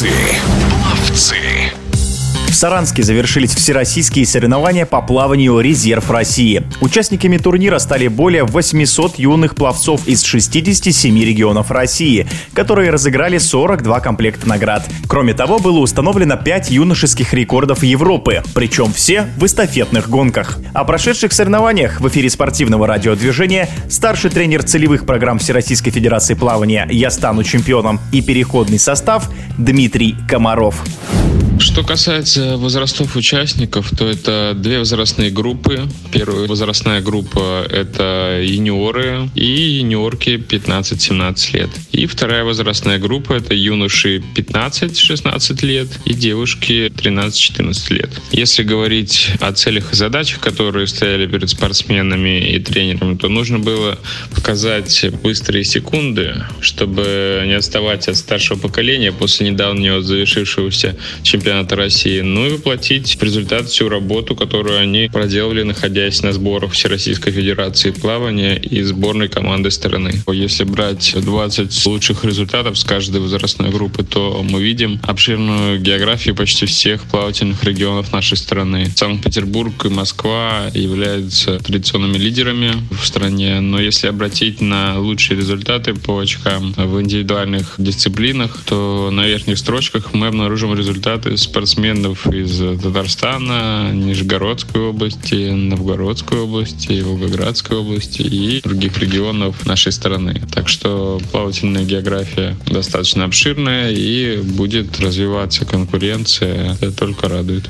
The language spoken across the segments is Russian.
Ловцы. Ловцы. Саранске завершились всероссийские соревнования по плаванию «Резерв России». Участниками турнира стали более 800 юных пловцов из 67 регионов России, которые разыграли 42 комплекта наград. Кроме того, было установлено 5 юношеских рекордов Европы, причем все в эстафетных гонках. О прошедших соревнованиях в эфире спортивного радиодвижения старший тренер целевых программ Всероссийской Федерации плавания «Я стану чемпионом» и переходный состав Дмитрий Комаров. Что касается возрастов участников, то это две возрастные группы. Первая возрастная группа — это юниоры и юниорки 15-17 лет. И вторая возрастная группа — это юноши 15-16 лет и девушки 13-14 лет. Если говорить о целях и задачах, которые стояли перед спортсменами и тренерами, то нужно было показать быстрые секунды, чтобы не отставать от старшего поколения после недавнего завершившегося чемпионата чемпионата России, ну и воплотить в результат всю работу, которую они проделали, находясь на сборах Всероссийской Федерации плавания и сборной команды страны. Если брать 20 лучших результатов с каждой возрастной группы, то мы видим обширную географию почти всех плавательных регионов нашей страны. Санкт-Петербург и Москва являются традиционными лидерами в стране, но если обратить на лучшие результаты по очкам в индивидуальных дисциплинах, то на верхних строчках мы обнаружим результаты спортсменов из Татарстана, Нижегородской области, Новгородской области, Волгоградской области и других регионов нашей страны. Так что плавательная география достаточно обширная и будет развиваться конкуренция. Это только радует.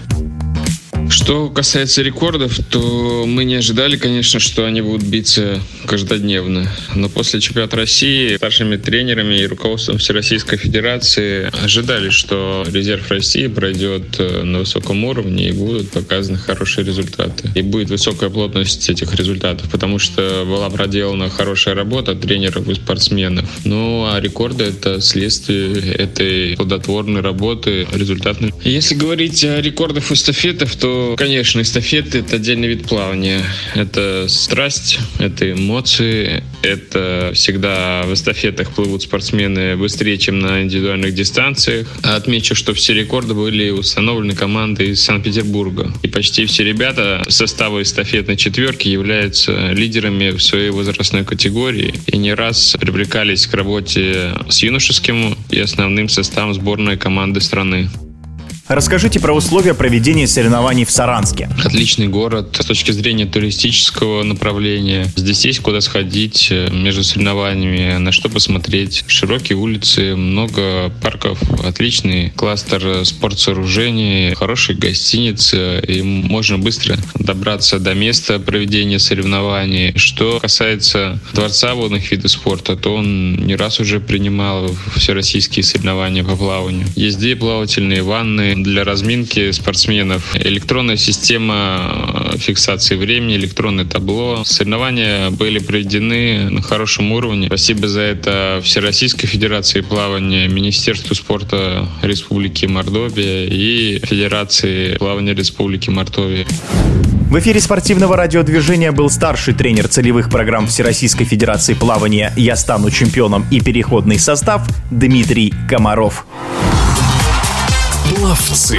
Что касается рекордов, то мы не ожидали, конечно, что они будут биться каждодневно. Но после чемпионата России старшими тренерами и руководством Всероссийской Федерации ожидали, что резерв России пройдет э, на высоком уровне и будут показаны хорошие результаты. И будет высокая плотность этих результатов, потому что была проделана хорошая работа тренеров и спортсменов. Ну, а рекорды — это следствие этой плодотворной работы, результатной. Если говорить о рекордах эстафетов, то конечно, эстафеты — это отдельный вид плавания. Это страсть, это эмоции, это всегда в эстафетах плывут спортсмены быстрее, чем на индивидуальных дистанциях. Отмечу, что все рекорды были установлены командой из Санкт-Петербурга. И почти все ребята состава эстафетной четверки являются лидерами в своей возрастной категории и не раз привлекались к работе с юношеским и основным составом сборной команды страны. Расскажите про условия проведения соревнований в Саранске. Отличный город с точки зрения туристического направления. Здесь есть куда сходить э, между соревнованиями, на что посмотреть. Широкие улицы, много парков, отличный кластер спортсооружений, хорошие гостиницы, и можно быстро добраться до места проведения соревнований. Что касается Дворца водных видов спорта, то он не раз уже принимал всероссийские соревнования по плаванию. Есть две плавательные ванны, для разминки спортсменов. Электронная система э, фиксации времени, электронное табло. Соревнования были проведены на хорошем уровне. Спасибо за это Всероссийской Федерации плавания, Министерству спорта Республики Мордовия и Федерации плавания Республики Мордовия. В эфире спортивного радиодвижения был старший тренер целевых программ Всероссийской Федерации плавания «Я стану чемпионом» и переходный состав Дмитрий Комаров. Пловцы.